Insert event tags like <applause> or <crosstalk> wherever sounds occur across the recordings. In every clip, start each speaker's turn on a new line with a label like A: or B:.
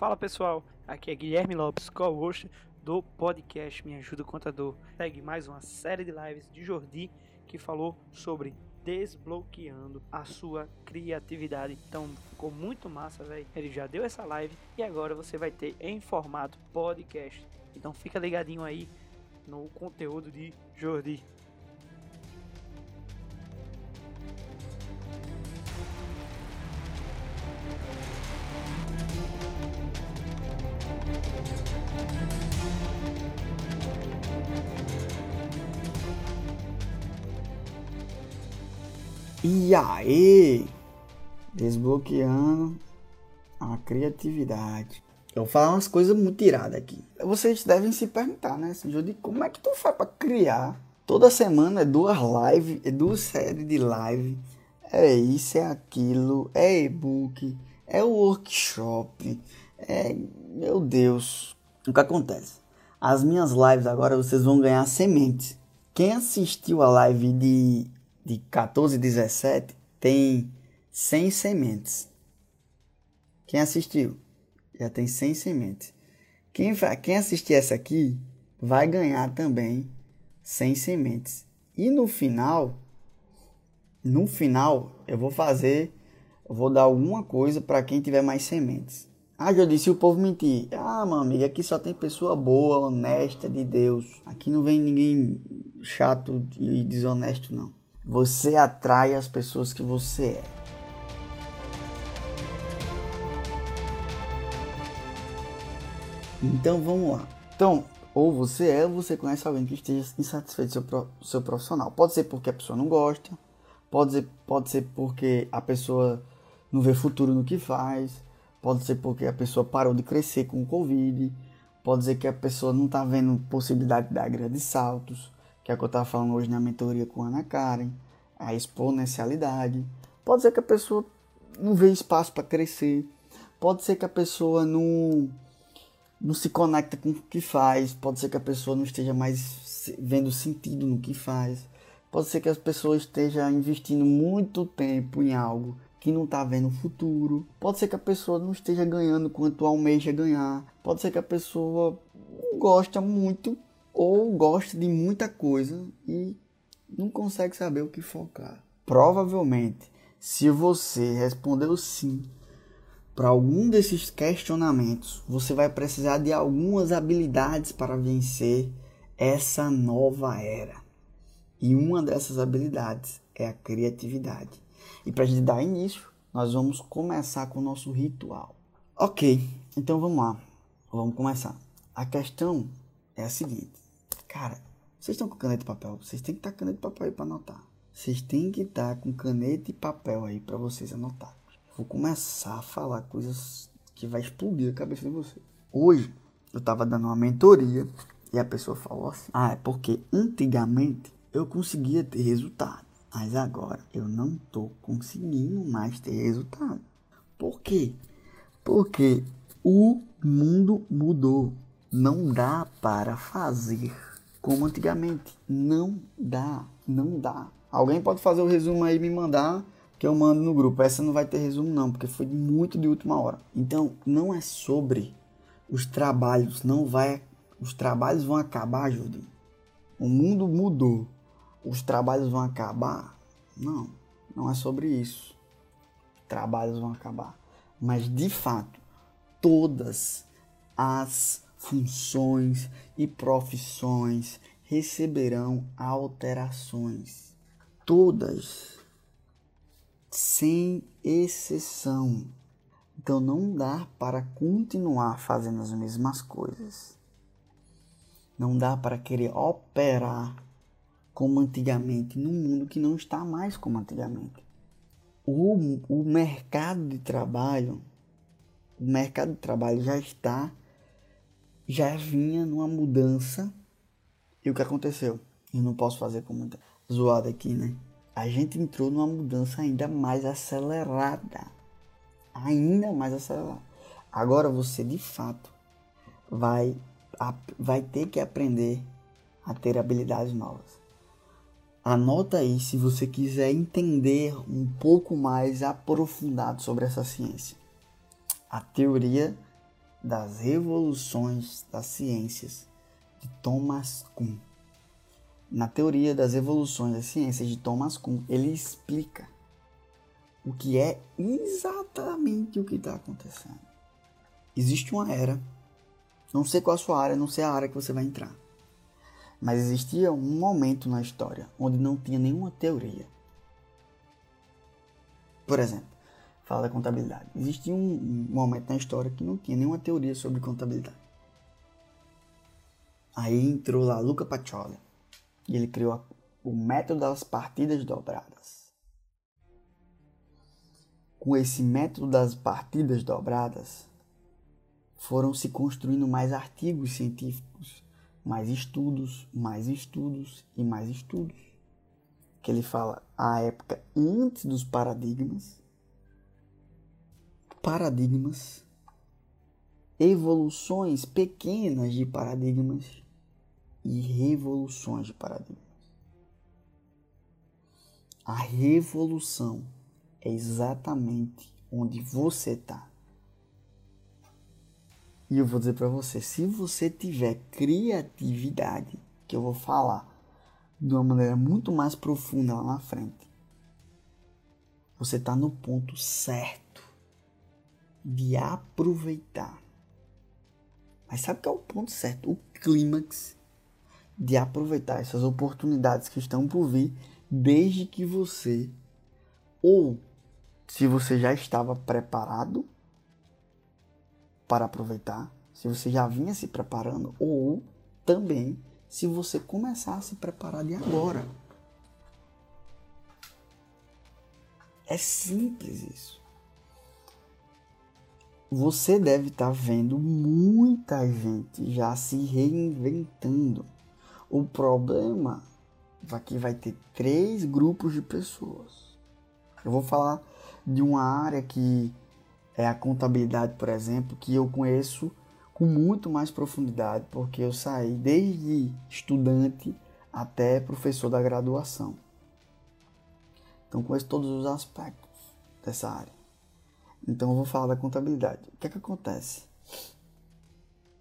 A: Fala pessoal, aqui é Guilherme Lopes, co-host do podcast Me Ajuda Contador. Segue mais uma série de lives de Jordi que falou sobre desbloqueando a sua criatividade. Então ficou muito massa, velho. Ele já deu essa live e agora você vai ter em formato podcast. Então fica ligadinho aí no conteúdo de Jordi.
B: E aí? Desbloqueando a criatividade. Eu vou falar umas coisas muito iradas aqui. Vocês devem se perguntar, né, Judy, como é que tu faz pra criar? Toda semana é duas lives, é duas séries de live. É isso, é aquilo, é e-book, é workshop. É, meu Deus. O que acontece? As minhas lives agora vocês vão ganhar sementes. Quem assistiu a live de de 14 e 17 tem 100 sementes. Quem assistiu já tem 100 sementes. Quem, quem assistir essa aqui vai ganhar também 100 sementes. E no final, no final, eu vou fazer, eu vou dar alguma coisa para quem tiver mais sementes. Ah, já disse o povo mentir. Ah, meu amigo, aqui só tem pessoa boa, honesta, de Deus. Aqui não vem ninguém chato e desonesto, não. Você atrai as pessoas que você é. Então vamos lá. Então, ou você é ou você conhece alguém que esteja insatisfeito seu, seu profissional. Pode ser porque a pessoa não gosta, pode ser, pode ser porque a pessoa não vê futuro no que faz, pode ser porque a pessoa parou de crescer com o Covid, pode ser que a pessoa não está vendo possibilidade de dar grandes saltos, que é o que eu estava falando hoje na mentoria com a Ana Karen, a exponencialidade. Pode ser que a pessoa não vê espaço para crescer, pode ser que a pessoa não, não se conecta com o que faz, pode ser que a pessoa não esteja mais vendo sentido no que faz, pode ser que as pessoas esteja investindo muito tempo em algo que não está vendo o futuro, pode ser que a pessoa não esteja ganhando quanto almeja ganhar, pode ser que a pessoa gosta muito ou gosta de muita coisa e não consegue saber o que focar. Provavelmente, se você respondeu sim para algum desses questionamentos, você vai precisar de algumas habilidades para vencer essa nova era. E uma dessas habilidades é a criatividade. E para a gente dar início, nós vamos começar com o nosso ritual. Ok, então vamos lá. Vamos começar. A questão é a seguinte. Cara, vocês estão com caneta e papel? Vocês têm que estar com caneta e papel aí para anotar. Vocês têm que estar com caneta e papel aí para vocês anotar. Vou começar a falar coisas que vai explodir a cabeça de vocês. Hoje eu tava dando uma mentoria e a pessoa falou assim: "Ah, é porque antigamente eu conseguia ter resultado, mas agora eu não tô conseguindo mais ter resultado". Por quê? Porque o mundo mudou. Não dá para fazer como antigamente. Não dá, não dá. Alguém pode fazer o resumo aí e me mandar que eu mando no grupo. Essa não vai ter resumo não, porque foi muito de última hora. Então, não é sobre os trabalhos, não vai os trabalhos vão acabar, Judy. O mundo mudou. Os trabalhos vão acabar? Não, não é sobre isso. Trabalhos vão acabar. Mas de fato, todas as funções e profissões receberão alterações. Todas, sem exceção. Então não dá para continuar fazendo as mesmas coisas. Não dá para querer operar como antigamente num mundo que não está mais como antigamente. O, o mercado de trabalho, o mercado de trabalho já está, já vinha numa mudança. E o que aconteceu? Eu não posso fazer com muita zoada aqui, né? A gente entrou numa mudança ainda mais acelerada. Ainda mais acelerada. Agora você de fato vai, vai ter que aprender a ter habilidades novas. Anota aí se você quiser entender um pouco mais aprofundado sobre essa ciência. A teoria das revoluções das ciências de Thomas Kuhn. Na teoria das evoluções das ciências de Thomas Kuhn, ele explica o que é exatamente o que está acontecendo. Existe uma era, não sei qual a sua área, não sei a área que você vai entrar mas existia um momento na história onde não tinha nenhuma teoria. Por exemplo, fala da contabilidade. Existia um momento na história que não tinha nenhuma teoria sobre contabilidade. Aí entrou lá Luca Pacioli e ele criou o método das partidas dobradas. Com esse método das partidas dobradas, foram se construindo mais artigos científicos mais estudos, mais estudos e mais estudos. Que ele fala a época antes dos paradigmas, paradigmas, evoluções pequenas de paradigmas e revoluções de paradigmas. A revolução é exatamente onde você está. E eu vou dizer para você, se você tiver criatividade, que eu vou falar de uma maneira muito mais profunda lá na frente, você está no ponto certo de aproveitar. Mas sabe qual é o ponto certo? O clímax de aproveitar essas oportunidades que estão por vir, desde que você, ou se você já estava preparado para aproveitar, se você já vinha se preparando, ou também se você começar a se preparar de agora. É simples isso. Você deve estar tá vendo muita gente já se reinventando. O problema é que vai ter três grupos de pessoas. Eu vou falar de uma área que é a contabilidade, por exemplo, que eu conheço com muito mais profundidade, porque eu saí desde estudante até professor da graduação. Então conheço todos os aspectos dessa área. Então eu vou falar da contabilidade. O que é que acontece?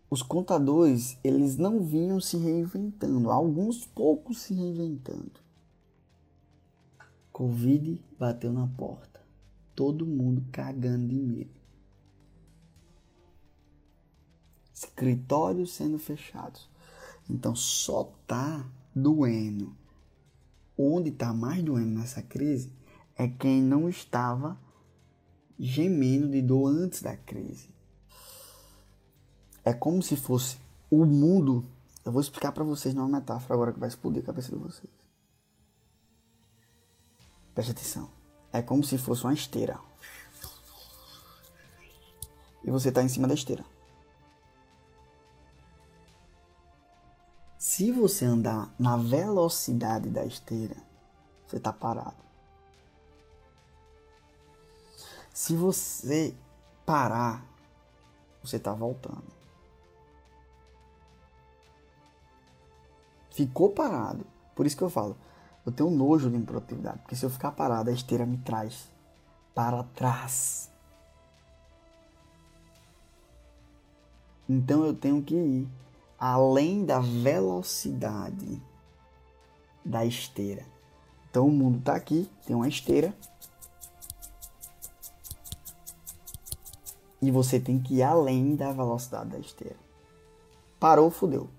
B: Os contadores, eles não vinham se reinventando, alguns poucos se reinventando. Covid bateu na porta todo mundo cagando de medo. Escritórios sendo fechados. Então só tá doendo. Onde tá mais doendo nessa crise é quem não estava gemendo de dor antes da crise. É como se fosse o mundo. Eu vou explicar para vocês numa metáfora agora que vai explodir a cabeça de vocês. Preste atenção. É como se fosse uma esteira. E você está em cima da esteira. Se você andar na velocidade da esteira, você está parado. Se você parar, você está voltando. Ficou parado. Por isso que eu falo, eu tenho nojo de improdutividade, porque se eu ficar parado, a esteira me traz para trás. Então eu tenho que ir além da velocidade da esteira. Então o mundo está aqui, tem uma esteira. E você tem que ir além da velocidade da esteira. Parou, fudeu.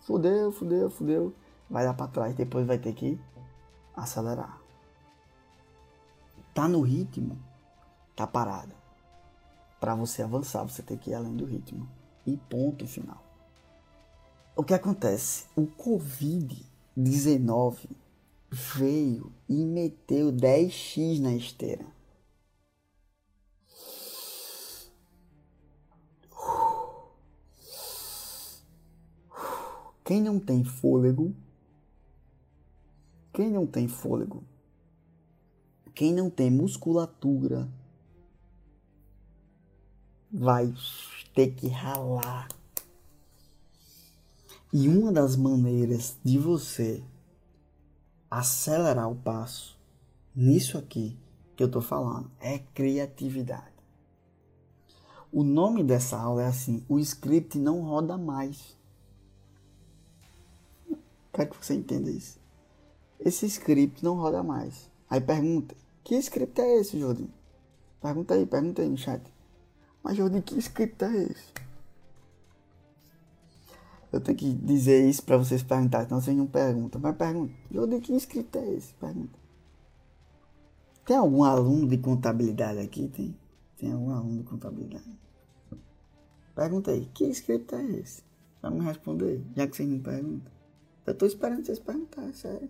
B: Fudeu, fudeu, fudeu vai dar para trás, depois vai ter que acelerar. Tá no ritmo, tá parado. Para você avançar, você tem que ir além do ritmo. E ponto final. O que acontece? O Covid-19 veio e meteu 10x na esteira. Quem não tem fôlego, quem não tem fôlego, quem não tem musculatura, vai ter que ralar. E uma das maneiras de você acelerar o passo nisso aqui que eu tô falando é criatividade. O nome dessa aula é assim: o script não roda mais. Quero que você entenda isso. Esse script não roda mais. Aí pergunta: Que script é esse, Jordi? Pergunta aí, pergunta aí no chat. Mas, Jordi, que script é esse? Eu tenho que dizer isso para vocês perguntarem, senão vocês não perguntam. Mas pergunta: Jordi, que script é esse? Pergunta. Tem algum aluno de contabilidade aqui? Tem? Tem algum aluno de contabilidade? Pergunta aí: Que script é esse? Pra me responder, já que vocês não perguntam. Eu tô esperando vocês perguntarem, sério.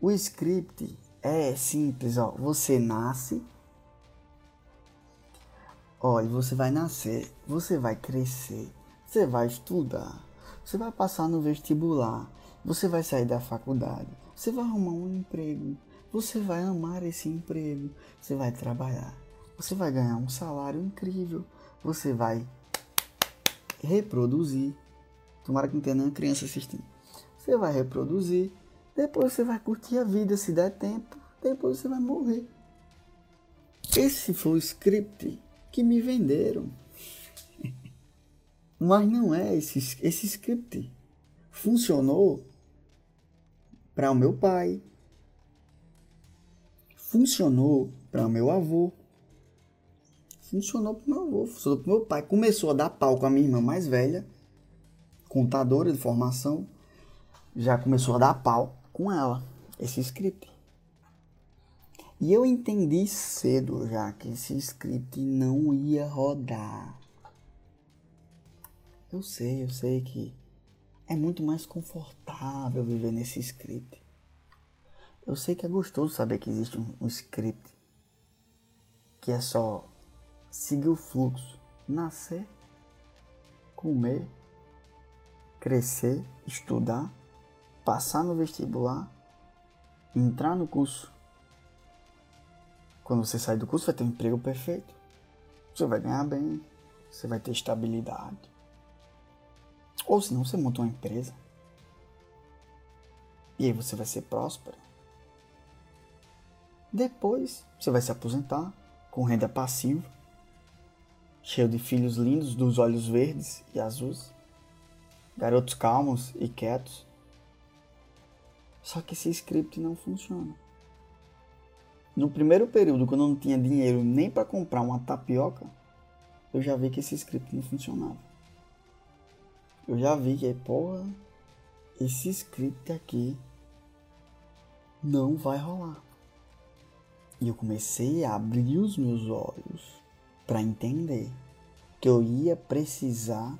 B: O script é simples, ó. Você nasce. Olha, você vai nascer, você vai crescer, você vai estudar, você vai passar no vestibular, você vai sair da faculdade, você vai arrumar um emprego, você vai amar esse emprego, você vai trabalhar, você vai ganhar um salário incrível, você vai reproduzir. Tomara que não tenha nenhuma criança assistindo você vai reproduzir, depois você vai curtir a vida se der tempo, depois você vai morrer. Esse foi o script que me venderam. <laughs> Mas não é esse, esse script. Funcionou para o meu pai. Funcionou para o meu avô. Funcionou para o meu avô, funcionou para o meu pai. Começou a dar pau com a minha irmã mais velha, contadora de formação já começou a dar pau com ela, esse script. E eu entendi cedo já que esse script não ia rodar. Eu sei, eu sei que é muito mais confortável viver nesse script. Eu sei que é gostoso saber que existe um, um script que é só seguir o fluxo, nascer, comer, crescer, estudar passar no vestibular, entrar no curso. Quando você sair do curso, vai ter um emprego perfeito. Você vai ganhar bem, você vai ter estabilidade. Ou senão você monta uma empresa. E aí você vai ser próspero. Depois você vai se aposentar com renda passiva, cheio de filhos lindos dos olhos verdes e azuis, garotos calmos e quietos, só que esse script não funciona. No primeiro período, quando eu não tinha dinheiro nem para comprar uma tapioca, eu já vi que esse script não funcionava. Eu já vi que, porra, esse script aqui não vai rolar. E eu comecei a abrir os meus olhos para entender que eu ia precisar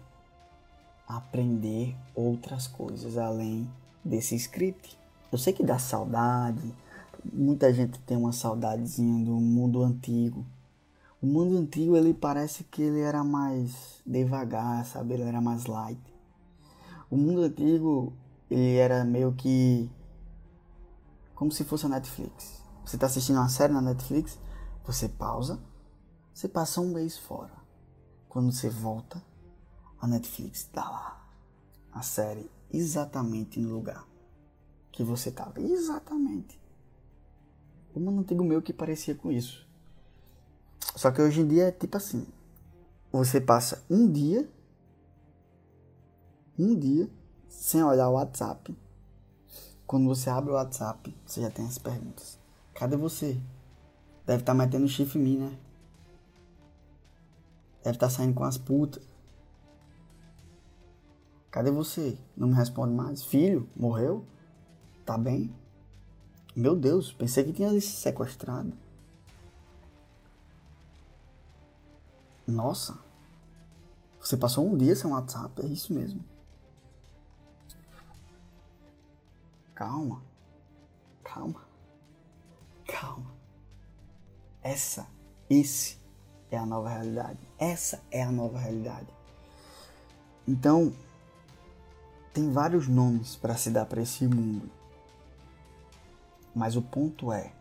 B: aprender outras coisas além desse script. Eu sei que dá saudade, muita gente tem uma saudadezinha do mundo antigo. O mundo antigo ele parece que ele era mais devagar, sabe? Ele era mais light. O mundo antigo ele era meio que como se fosse a Netflix. Você está assistindo uma série na Netflix, você pausa, você passa um mês fora. Quando você volta, a Netflix dá lá a série exatamente no lugar que você estava. Exatamente. Um antigo meu que parecia com isso. Só que hoje em dia é tipo assim. Você passa um dia. Um dia. Sem olhar o WhatsApp. Quando você abre o WhatsApp, você já tem as perguntas. Cadê você? Deve estar tá metendo chifre em mim, né? Deve estar tá saindo com as putas. Cadê você? Não me responde mais. Filho, morreu? Tá bem? Meu Deus, pensei que tinha se sequestrado. Nossa, você passou um dia sem WhatsApp, é isso mesmo. Calma, calma, calma. Essa, esse é a nova realidade. Essa é a nova realidade. Então, tem vários nomes para se dar para esse mundo. Mas o ponto é: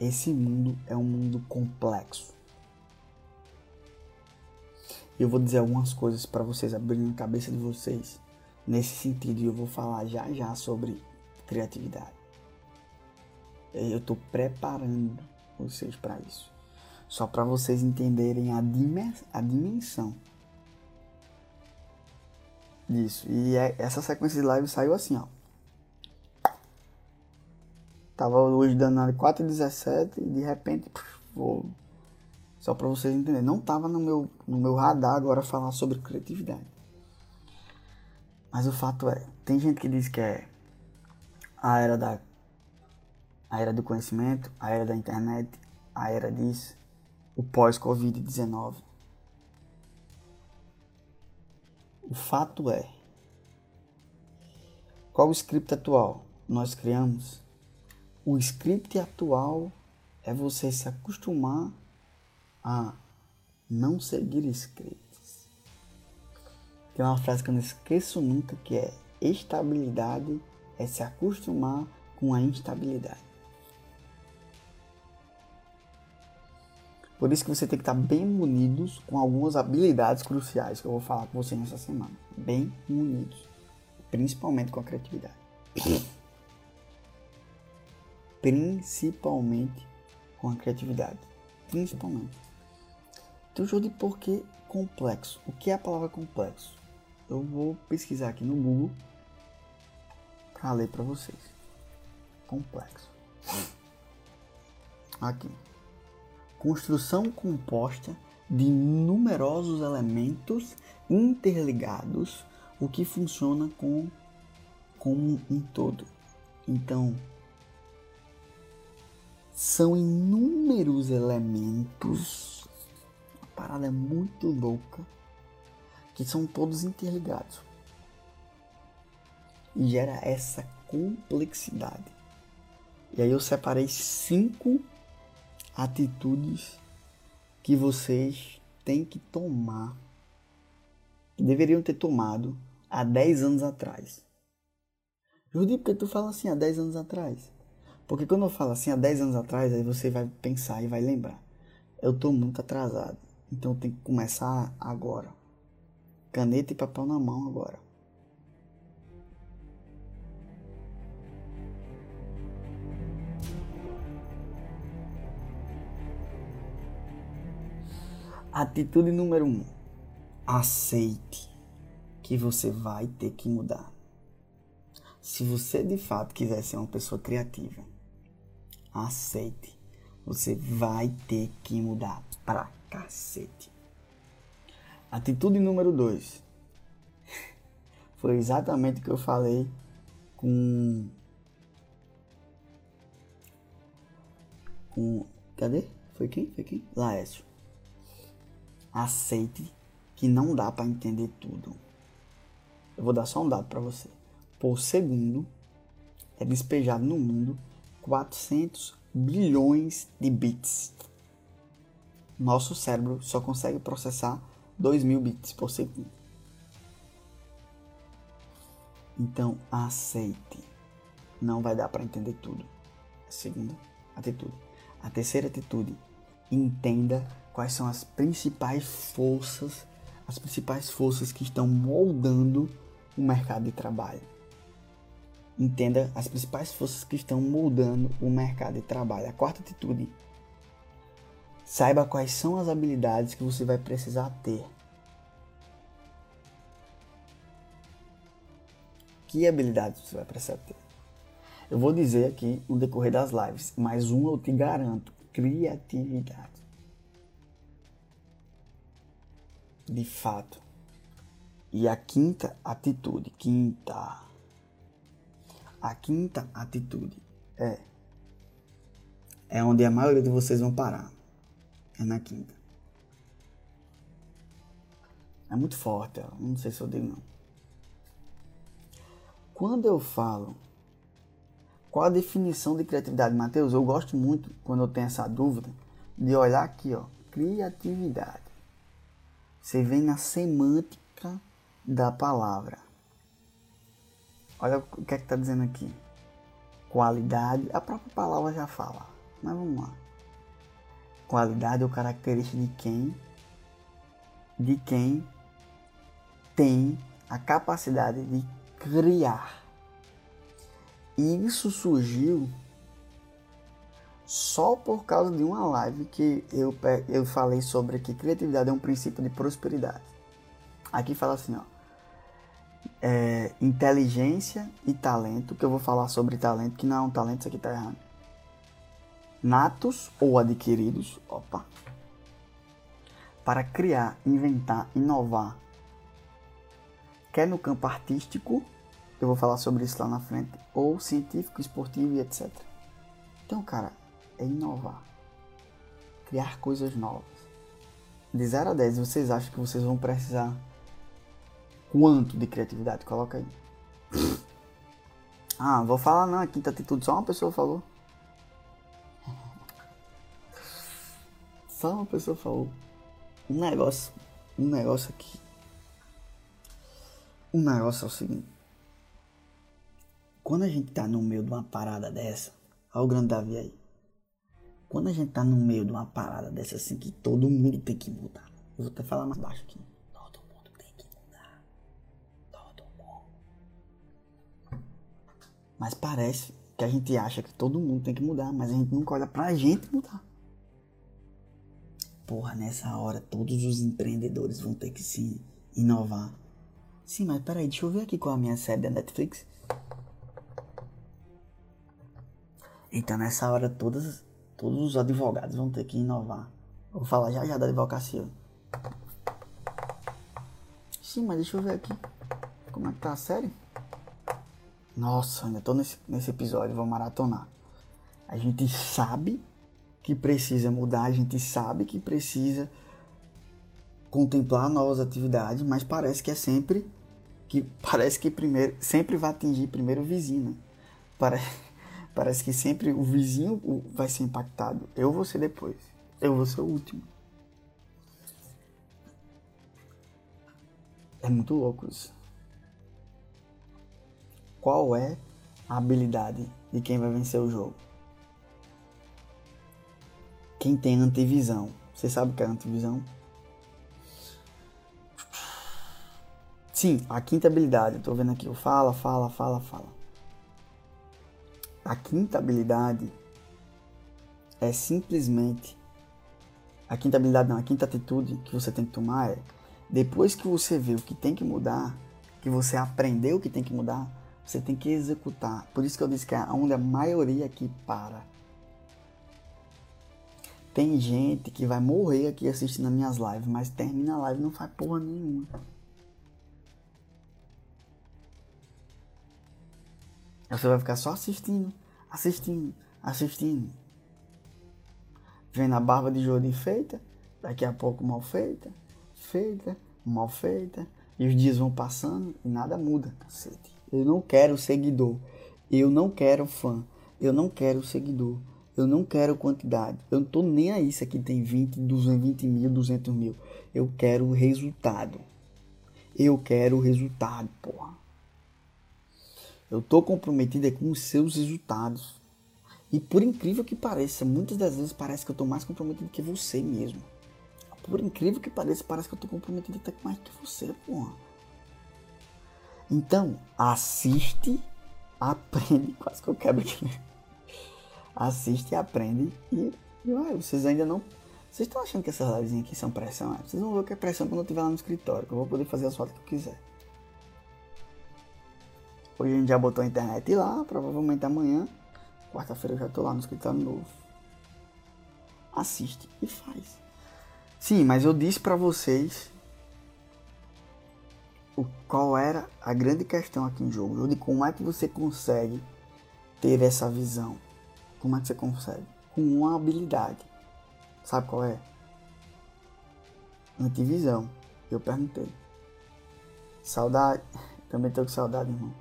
B: esse mundo é um mundo complexo. Eu vou dizer algumas coisas para vocês abrirem a cabeça de vocês nesse sentido e eu vou falar já já sobre criatividade. Eu estou preparando vocês para isso. Só para vocês entenderem a, a dimensão disso. E é, essa sequência de live saiu assim, ó. Tava hoje dando 4 e 17 e de repente, puf, vou. Só para vocês entenderem. Não tava no meu, no meu radar agora falar sobre criatividade. Mas o fato é, tem gente que diz que é a era da a era do conhecimento, a era da internet, a era disso, o pós-Covid-19. O fato é, qual o script atual nós criamos? O script atual é você se acostumar a não seguir scripts. Tem uma frase que eu não esqueço nunca que é estabilidade é se acostumar com a instabilidade. Por isso que você tem que estar bem munidos com algumas habilidades cruciais que eu vou falar com você nessa semana. Bem munidos. Principalmente com a criatividade. Principalmente com a criatividade. Principalmente. Então, jogo de porquê complexo. O que é a palavra complexo? Eu vou pesquisar aqui no Google para ler para vocês. Complexo. Aqui construção composta de numerosos elementos interligados, o que funciona com, como um todo. Então, são inúmeros elementos, uma parada muito louca, que são todos interligados. E gera essa complexidade. E aí eu separei cinco atitudes que vocês têm que tomar, que deveriam ter tomado há 10 anos atrás. Judy, por que tu fala assim há 10 anos atrás? Porque quando eu falo assim há 10 anos atrás, aí você vai pensar e vai lembrar. Eu tô muito atrasado, então eu tenho que começar agora. Caneta e papel na mão agora. Atitude número um: aceite que você vai ter que mudar. Se você de fato quiser ser uma pessoa criativa, aceite. Você vai ter que mudar pra cacete. Atitude número dois <laughs> foi exatamente o que eu falei com. Com. Cadê? Foi quem? Foi quem? Laércio aceite que não dá para entender tudo. Eu vou dar só um dado para você. Por segundo é despejado no mundo 400 bilhões de bits. Nosso cérebro só consegue processar 2 mil bits por segundo. Então aceite. Não vai dar para entender tudo. A segunda atitude. A terceira atitude. Entenda quais são as principais forças, as principais forças que estão moldando o mercado de trabalho. Entenda as principais forças que estão moldando o mercado de trabalho. A quarta atitude. Saiba quais são as habilidades que você vai precisar ter. Que habilidades você vai precisar ter? Eu vou dizer aqui no decorrer das lives, mas um eu te garanto: criatividade. de fato. E a quinta atitude, quinta. A quinta atitude é é onde a maioria de vocês vão parar. É na quinta. É muito forte ela. Não sei se eu digo não. Quando eu falo qual a definição de criatividade, Matheus? Eu gosto muito, quando eu tenho essa dúvida, de olhar aqui, ó, criatividade. Você vem na semântica da palavra. Olha o que é que está dizendo aqui. Qualidade, a própria palavra já fala. Mas vamos lá. Qualidade ou característica de quem de quem tem a capacidade de criar. E isso surgiu só por causa de uma live que eu, eu falei sobre que criatividade é um princípio de prosperidade. Aqui fala assim, ó. É, inteligência e talento, que eu vou falar sobre talento, que não é um talento, isso aqui tá errado. Natos ou adquiridos, opa. Para criar, inventar, inovar. Quer no campo artístico, eu vou falar sobre isso lá na frente, ou científico, esportivo e etc. Então, cara, é inovar. Criar coisas novas. De 0 a 10, vocês acham que vocês vão precisar quanto de criatividade? Coloca aí. Ah, vou falar não, a quinta atitude só uma pessoa falou. Só uma pessoa falou. Um negócio, um negócio aqui. Um negócio é o seguinte. Quando a gente tá no meio de uma parada dessa, olha o grande Davi aí. Quando a gente tá no meio de uma parada dessa assim que todo mundo tem que mudar. Eu vou até falar mais baixo aqui. Mas parece que a gente acha que todo mundo tem que mudar, mas a gente nunca olha pra gente mudar. Porra, nessa hora todos os empreendedores vão ter que se inovar. Sim, mas peraí, deixa eu ver aqui qual é a minha série da Netflix. Então nessa hora todas Todos os advogados vão ter que inovar. Vou falar já já da advocacia. Sim, mas deixa eu ver aqui. Como é que tá a série? Nossa, ainda tô nesse, nesse episódio, vou maratonar. A gente sabe que precisa mudar, a gente sabe que precisa contemplar novas atividades, mas parece que é sempre que <laughs> parece que primeiro sempre vai atingir primeiro o vizinho. Né? Parece <laughs> Parece que sempre o vizinho vai ser impactado. Eu vou ser depois. Eu vou ser o último. É muito louco isso. Qual é a habilidade de quem vai vencer o jogo? Quem tem antevisão. Você sabe o que é antevisão? Sim, a quinta habilidade. Eu tô vendo aqui. Fala, fala, fala, fala. A quinta habilidade é simplesmente. A quinta habilidade não, a quinta atitude que você tem que tomar é depois que você vê o que tem que mudar, que você aprendeu o que tem que mudar, você tem que executar. Por isso que eu disse que é onde a maioria aqui para. Tem gente que vai morrer aqui assistindo as minhas lives, mas termina a live e não faz porra nenhuma. Você vai ficar só assistindo, assistindo, assistindo. Vendo a barba de Jordi feita, daqui a pouco mal feita, feita, mal feita. E os dias vão passando e nada muda, cacete. Eu não quero seguidor. Eu não quero fã. Eu não quero seguidor. Eu não quero quantidade. Eu não tô nem aí se aqui tem 20, 220 mil, 200 mil. Eu quero resultado. Eu quero resultado, porra. Eu estou comprometido com os seus resultados. E por incrível que pareça, muitas das vezes parece que eu estou mais comprometido que você mesmo. Por incrível que pareça, parece que eu estou comprometido até mais que você, porra. Então, assiste, aprende. <laughs> Quase que eu quebro aqui. Assiste, aprende e, e ué, vocês ainda não. Vocês estão achando que essas lives aqui são pressão? É? Vocês vão ver o que é pressão quando eu estiver lá no escritório, que eu vou poder fazer as fotos que eu quiser. Hoje a gente já botou a internet lá, provavelmente amanhã, quarta-feira eu já tô lá no escritório novo. Assiste e faz. Sim, mas eu disse para vocês o, qual era a grande questão aqui em jogo. De como é que você consegue ter essa visão. Como é que você consegue? Com uma habilidade. Sabe qual é? Antivisão. Eu perguntei. Saudade. <laughs> Também tô com saudade, irmão.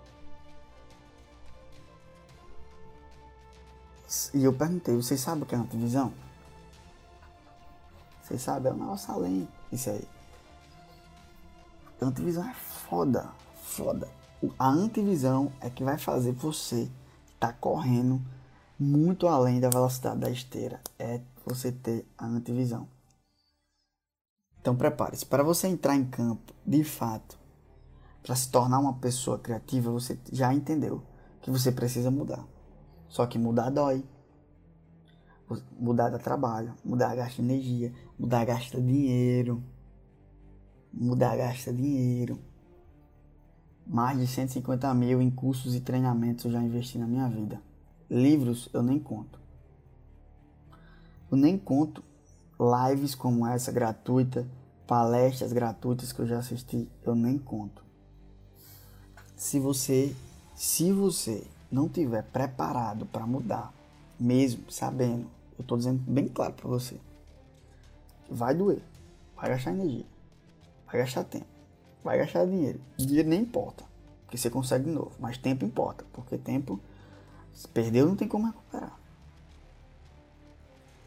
B: E eu perguntei, vocês sabem o que é antivisão? Vocês sabem? É o nosso além. Isso aí. Antivisão é foda. Foda. A antivisão é que vai fazer você estar tá correndo muito além da velocidade da esteira. É você ter a antivisão. Então prepare-se. Para você entrar em campo, de fato, para se tornar uma pessoa criativa, você já entendeu que você precisa mudar. Só que mudar dói. Mudar dá trabalho, mudar gasta energia, mudar gasta dinheiro. Mudar gasta dinheiro. Mais de 150 mil em cursos e treinamentos eu já investi na minha vida. Livros eu nem conto. Eu nem conto lives como essa gratuita, palestras gratuitas que eu já assisti, eu nem conto. Se você, se você não tiver preparado para mudar, mesmo sabendo, eu estou dizendo bem claro para você, vai doer, vai gastar energia, vai gastar tempo, vai gastar dinheiro. Dinheiro nem importa, porque você consegue de novo, mas tempo importa, porque tempo se perdeu não tem como recuperar.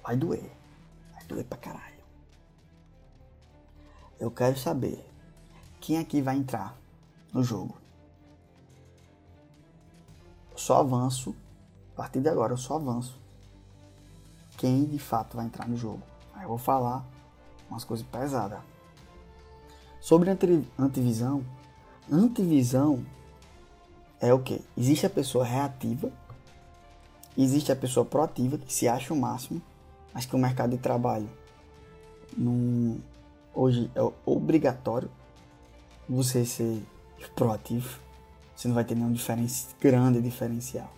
B: Vai doer, vai doer pra caralho. Eu quero saber quem aqui vai entrar no jogo só avanço, a partir de agora eu só avanço quem de fato vai entrar no jogo. Aí eu vou falar umas coisas pesadas. Sobre antivisão, antivisão é o que? Existe a pessoa reativa, existe a pessoa proativa que se acha o máximo, mas que o mercado de trabalho não, hoje é obrigatório você ser proativo você não vai ter nenhum diferença, grande diferencial.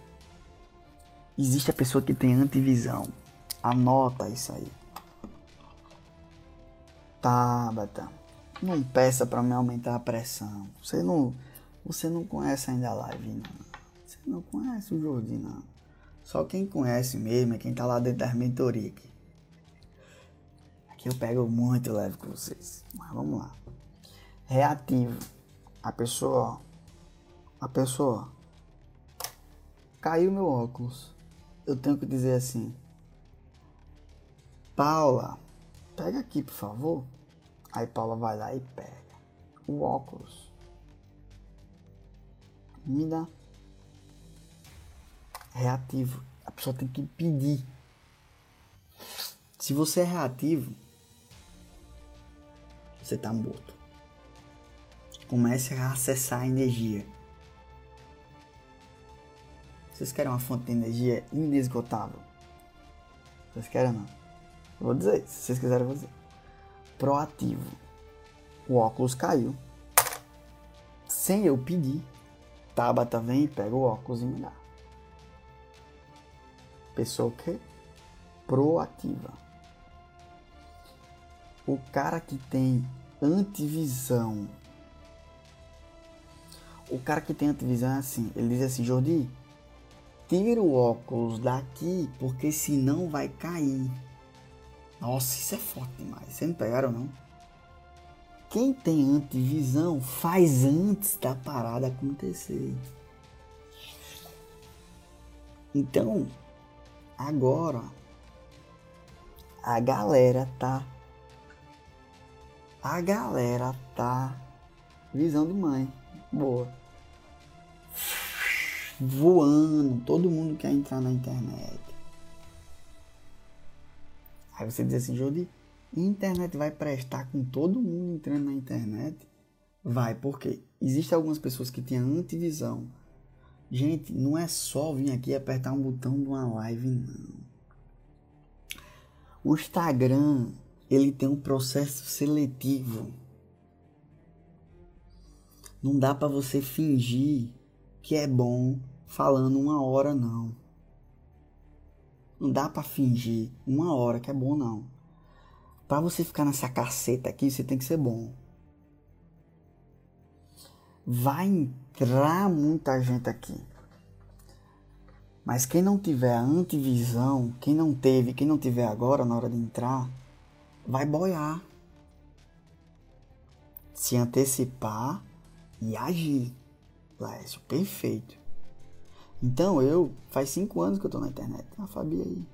B: Existe a pessoa que tem antivisão. Anota isso aí. Tabata, não peça para me aumentar a pressão. Você não, você não conhece ainda a live, não. Você não conhece o Jordi, não. Só quem conhece mesmo é quem tá lá dentro das mentorias aqui. Aqui eu pego muito leve com vocês. Mas vamos lá. Reativo. A pessoa, a pessoa caiu meu óculos. Eu tenho que dizer assim: Paula, pega aqui por favor. Aí Paula vai lá e pega o óculos. Me dá. Reativo. A pessoa tem que pedir. Se você é reativo, você está morto. Comece a acessar a energia. Vocês querem uma fonte de energia inesgotável? Vocês querem não? Eu vou dizer, se vocês quiserem eu vou dizer. Proativo. O óculos caiu. Sem eu pedir. Tabata vem e pega o óculos e me dá. Pessoa que? Proativa. O cara que tem antivisão. O cara que tem antivisão é assim. Ele diz assim, Jordi, tira o óculos daqui, porque senão vai cair. Nossa, isso é forte demais. Vocês não pegaram, não? Quem tem antivisão faz antes da parada acontecer. Então, agora a galera tá a galera tá visão de mãe. Boa voando, todo mundo quer entrar na internet. Aí você diz assim, Jodi, internet vai prestar com todo mundo entrando na internet? Vai, porque existem algumas pessoas que têm antivisão. Gente, não é só vir aqui e apertar um botão de uma live, não. O Instagram, ele tem um processo seletivo. Não dá para você fingir que é bom falando uma hora não. Não dá para fingir uma hora que é bom não. Para você ficar nessa caceta aqui, você tem que ser bom. Vai entrar muita gente aqui. Mas quem não tiver a antivisão, quem não teve, quem não tiver agora na hora de entrar, vai boiar. se antecipar e agir. Lécio, perfeito. Então eu, faz cinco anos que eu tô na internet. A Fabi aí.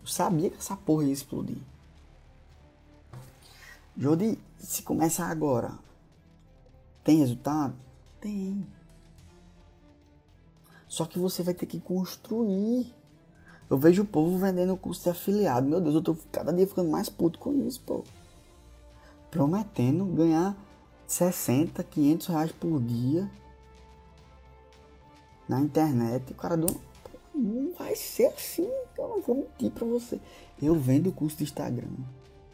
B: Eu sabia que essa porra ia explodir. Jodi, se começar agora, tem resultado? Tem. Só que você vai ter que construir. Eu vejo o povo vendendo curso de afiliado. Meu Deus, eu tô cada dia ficando mais puto com isso, pô. Prometendo ganhar 60, 500 reais por dia na internet. O cara do... não vai ser assim, eu não vou mentir pra você. Eu vendo curso de Instagram.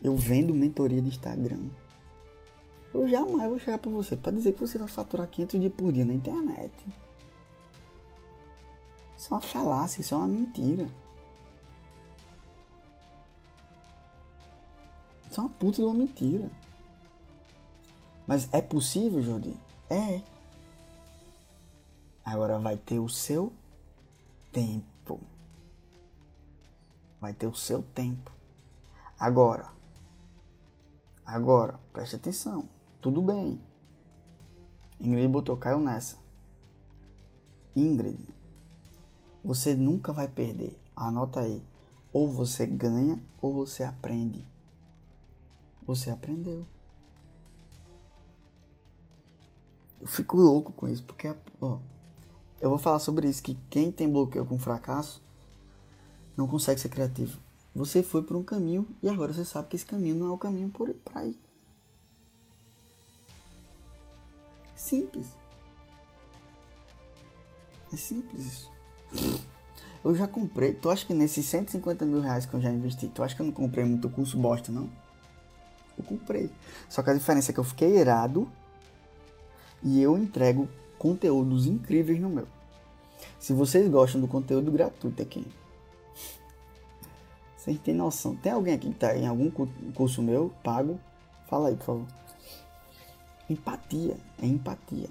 B: Eu vendo mentoria de Instagram. Eu jamais vou chegar pra você pra dizer que você vai faturar 500 dias por dia na internet. Isso é uma falácia, isso é uma mentira. Isso é uma puta de uma mentira. Mas é possível, Jordi? É. Agora vai ter o seu tempo. Vai ter o seu tempo. Agora. Agora, preste atenção. Tudo bem. Ingrid botou caiu nessa. Ingrid, você nunca vai perder. Anota aí. Ou você ganha ou você aprende. Você aprendeu. Eu fico louco com isso, porque ó, eu vou falar sobre isso, que quem tem bloqueio com fracasso não consegue ser criativo. Você foi por um caminho e agora você sabe que esse caminho não é o caminho para ir. Simples. É simples isso. Eu já comprei. Tu acha que nesses 150 mil reais que eu já investi, tu acha que eu não comprei muito curso bosta, não? Eu comprei. Só que a diferença é que eu fiquei irado e eu entrego conteúdos incríveis no meu. Se vocês gostam do conteúdo gratuito aqui, vocês têm noção. Tem alguém aqui que está em algum curso meu, pago? Fala aí, por favor. Empatia. É empatia.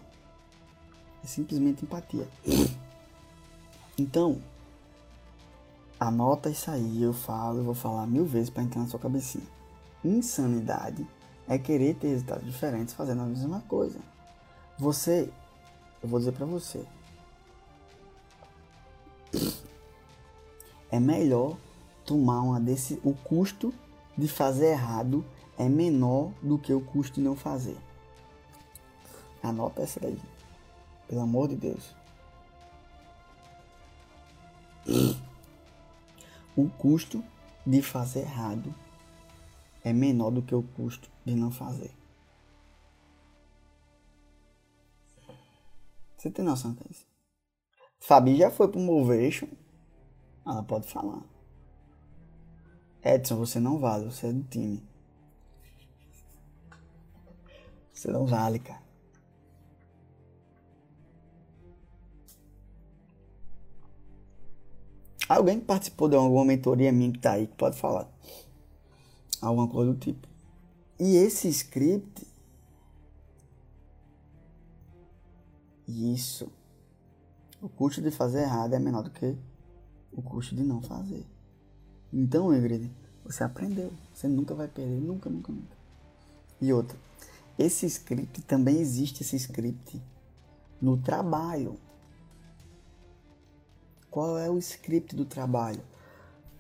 B: É simplesmente empatia. Então, anota isso aí. Eu falo, eu vou falar mil vezes para entrar na sua cabecinha. Insanidade é querer ter resultados diferentes fazendo a mesma coisa. Você, eu vou dizer para você, é melhor tomar uma decisão. O custo de fazer errado é menor do que o custo de não fazer. Anota essa daí. Pelo amor de Deus. O custo de fazer errado é menor do que o custo de não fazer. Você tem noção disso? Fabi já foi pro Movation. Ela pode falar. Edson, você não vale, você é do time. Você não vale, cara. Alguém que participou de alguma mentoria minha que tá aí, que pode falar. Alguma coisa do tipo. E esse script Isso. O custo de fazer errado é menor do que o custo de não fazer. Então, Ingrid, você aprendeu. Você nunca vai perder. Nunca, nunca, nunca. E outra. Esse script também existe esse script no trabalho. Qual é o script do trabalho?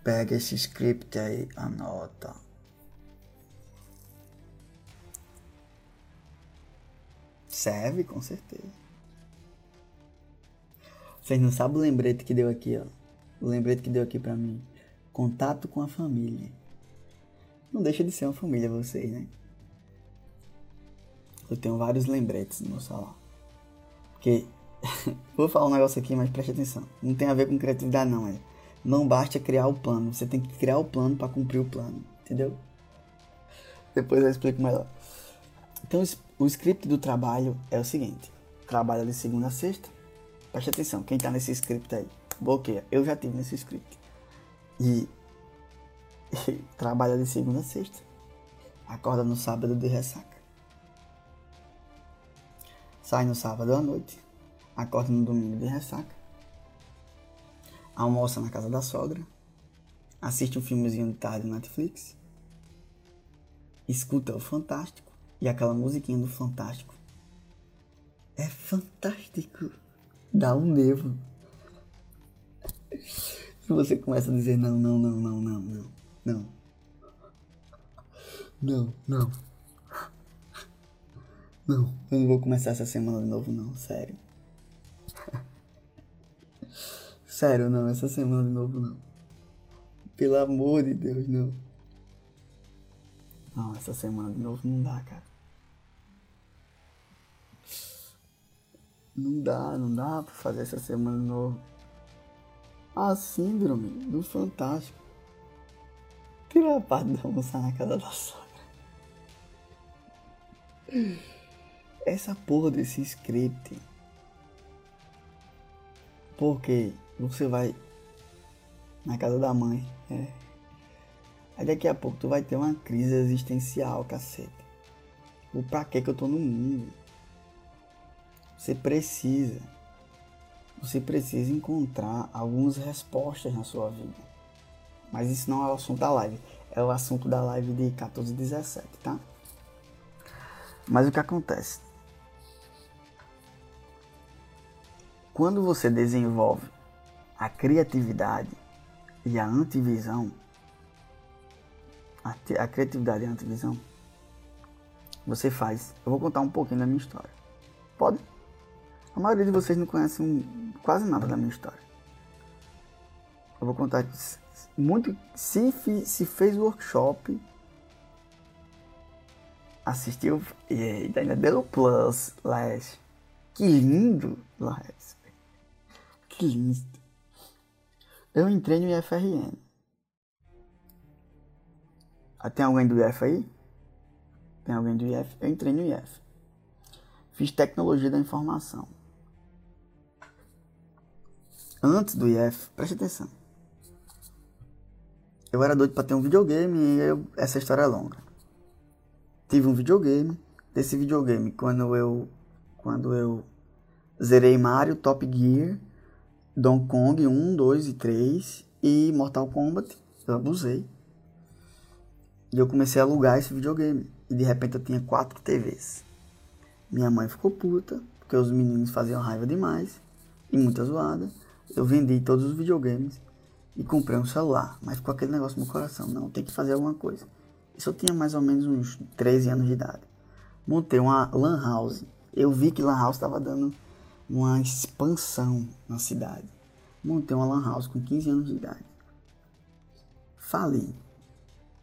B: Pega esse script aí, anota. Serve com certeza. Vocês não sabem o lembrete que deu aqui, ó. O lembrete que deu aqui pra mim. Contato com a família. Não deixa de ser uma família vocês, né? Eu tenho vários lembretes no meu salão. Porque. <laughs> Vou falar um negócio aqui, mas preste atenção. Não tem a ver com criatividade, não. É. Não basta criar o plano. Você tem que criar o plano para cumprir o plano. Entendeu? Depois eu explico melhor. Então, o script do trabalho é o seguinte: trabalha de segunda a sexta, Preste atenção, quem tá nesse script aí, bloqueia. Eu já tive nesse script. E, e <laughs> trabalha de segunda a sexta. Acorda no sábado de ressaca. Sai no sábado à noite. Acorda no domingo de ressaca. Almoça na casa da sogra. Assiste um filmezinho de tarde no Netflix. Escuta o Fantástico. E aquela musiquinha do Fantástico. É fantástico. Dá um nervo. E você começa a dizer não, não, não, não, não, não, não. Não, não. Não, eu não vou começar essa semana de novo não, sério. Sério, não, essa semana de novo não. Pelo amor de Deus, não. Não, essa semana de novo não dá, cara. Não dá, não dá pra fazer essa semana de novo. A síndrome do Fantástico. Tira a parte de almoçar na casa da sogra. Essa porra desse script. Porque você vai na casa da mãe. É. Aí daqui a pouco tu vai ter uma crise existencial, cacete. O pra que que eu tô no mundo? Você precisa. Você precisa encontrar algumas respostas na sua vida. Mas isso não é o assunto da live. É o assunto da live de 14 e 17, tá? Mas o que acontece? Quando você desenvolve a criatividade e a antivisão, a, a criatividade e a antivisão, você faz. Eu vou contar um pouquinho da minha história. Pode? A maioria de vocês não conhece um, quase nada da minha história. Eu vou contar muito. Se, se fez workshop, assistiu e ainda deu plus, Lash. Que lindo, Lash. Que lindo. Eu entrei no IFRN. Ah, tem alguém do IF aí? Tem alguém do IF? Eu entrei no IF. Fiz tecnologia da informação. Antes do IF, preste atenção. Eu era doido para ter um videogame e eu, essa história é longa. Tive um videogame. Desse videogame, quando eu quando eu zerei Mario, Top Gear, Donkey Kong 1, 2 e 3 e Mortal Kombat, eu abusei. E eu comecei a alugar esse videogame. E de repente eu tinha quatro TVs. Minha mãe ficou puta, porque os meninos faziam raiva demais e muita zoada. Eu vendi todos os videogames e comprei um celular. Mas ficou aquele negócio no meu coração. Não, tem que fazer alguma coisa. Isso eu tinha mais ou menos uns 13 anos de idade. Montei uma lan house. Eu vi que lan house estava dando uma expansão na cidade. Montei uma lan house com 15 anos de idade. Falei,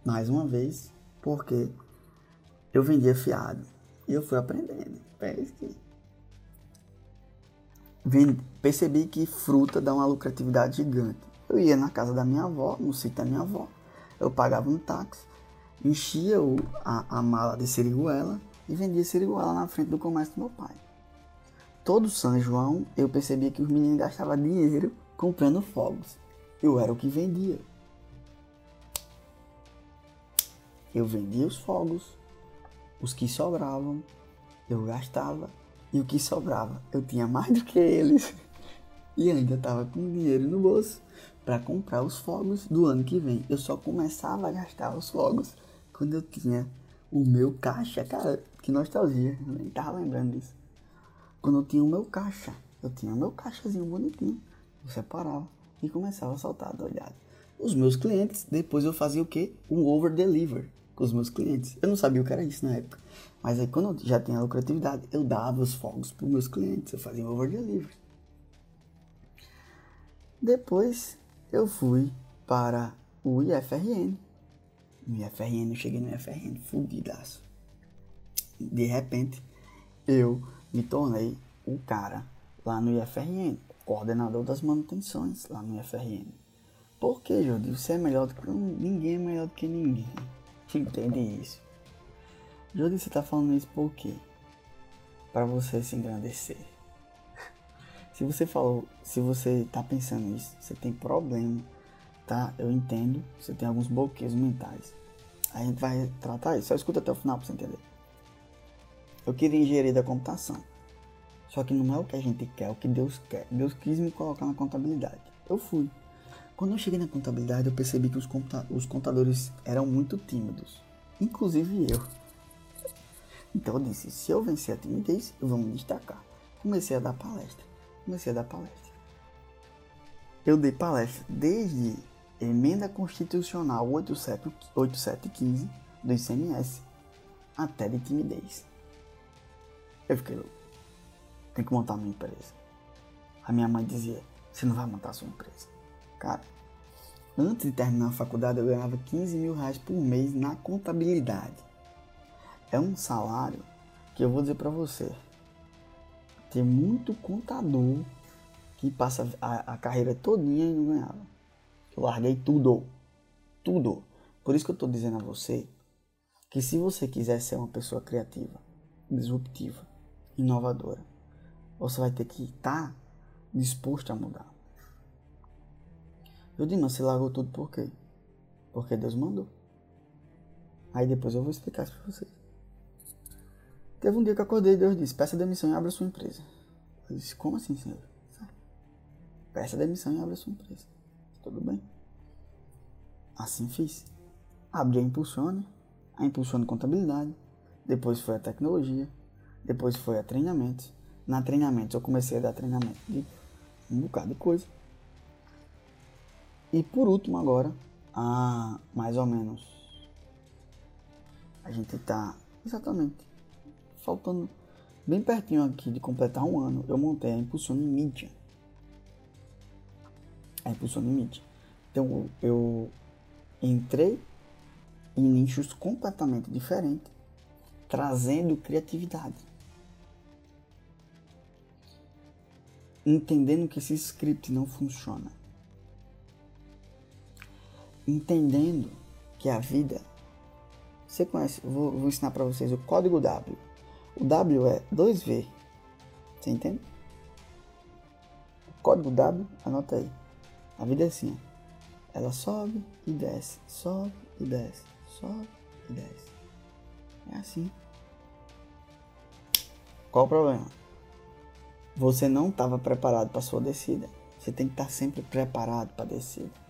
B: mais uma vez, porque eu vendia fiado. E eu fui aprendendo. Percebi que fruta dá uma lucratividade gigante. Eu ia na casa da minha avó, no sítio da minha avó. Eu pagava um táxi, enchia o, a, a mala de seriguela e vendia seriguela na frente do comércio do meu pai todo São João eu percebia que os meninos gastavam dinheiro comprando fogos. Eu era o que vendia. Eu vendia os fogos, os que sobravam, eu gastava, e o que sobrava eu tinha mais do que eles. E ainda estava com dinheiro no bolso para comprar os fogos do ano que vem. Eu só começava a gastar os fogos quando eu tinha o meu caixa, cara. Que nostalgia, eu nem tava lembrando disso. Quando eu tinha o meu caixa, eu tinha o meu caixazinho bonitinho. Eu separava e começava a soltar doidado. Os meus clientes, depois eu fazia o quê? Um over deliver os meus clientes. Eu não sabia o que era isso na época. Mas aí quando eu já tinha lucratividade, eu dava os fogos para os meus clientes. Eu fazia um over deliver. Depois eu fui para o IFRN. No IFRN, eu cheguei no IFRN fudidaço. De repente, eu me tornei o cara lá no IFRN, coordenador das manutenções lá no IFRN. Por que, Jordi? Você é melhor do que ninguém é melhor do que ninguém. Entende isso? Jordi, você tá falando isso por quê? Para você se engrandecer. <laughs> se você falou, se você tá pensando isso, você tem problema, tá? Eu entendo, você tem alguns bloqueios mentais. A gente vai tratar isso. Só escuta até o final pra você entender. Eu queria engenharia da computação. Só que não é o que a gente quer, é o que Deus quer. Deus quis me colocar na contabilidade. Eu fui. Quando eu cheguei na contabilidade, eu percebi que os, conta os contadores eram muito tímidos. Inclusive eu. Então eu disse, se eu vencer a timidez, eu vou me destacar. Comecei a dar palestra. Comecei a dar palestra. Eu dei palestra desde emenda constitucional 8715 do ICMS até de timidez. Eu fiquei louco. Tem que montar minha empresa. A minha mãe dizia, você não vai montar sua empresa. Cara, antes de terminar a faculdade eu ganhava 15 mil reais por mês na contabilidade. É um salário que eu vou dizer para você. Tem muito contador que passa a, a carreira todinha e não ganhava. Eu larguei tudo. Tudo. Por isso que eu tô dizendo a você que se você quiser ser uma pessoa criativa, disruptiva, inovadora, você vai ter que estar tá disposto a mudar. Eu digo, mas você largou tudo por quê? Porque Deus mandou. Aí depois eu vou explicar isso pra vocês. Teve um dia que eu acordei e Deus disse, peça demissão e abra sua empresa. Eu disse, como assim, Senhor? Peça demissão e abra sua empresa. Tudo bem? Assim fiz. Abri a Impulsione, a Impulsione Contabilidade, depois foi a tecnologia, depois foi a treinamento. Na treinamento eu comecei a dar treinamento de um bocado de coisa. E por último agora, a mais ou menos a gente tá exatamente faltando bem pertinho aqui de completar um ano, eu montei a Impulsione Mídia. A Impulsione Mídia. Então eu entrei em nichos completamente diferentes, trazendo criatividade. Entendendo que esse script não funciona entendendo que a vida. Você conhece? Vou, vou ensinar para vocês o código W. O W é 2V. Você entende? O código W, anota aí. A vida é assim. Ó. Ela sobe e desce, sobe e desce, sobe e desce. É assim. Qual o problema? Você não estava preparado para sua descida. Você tem que estar sempre preparado para descida.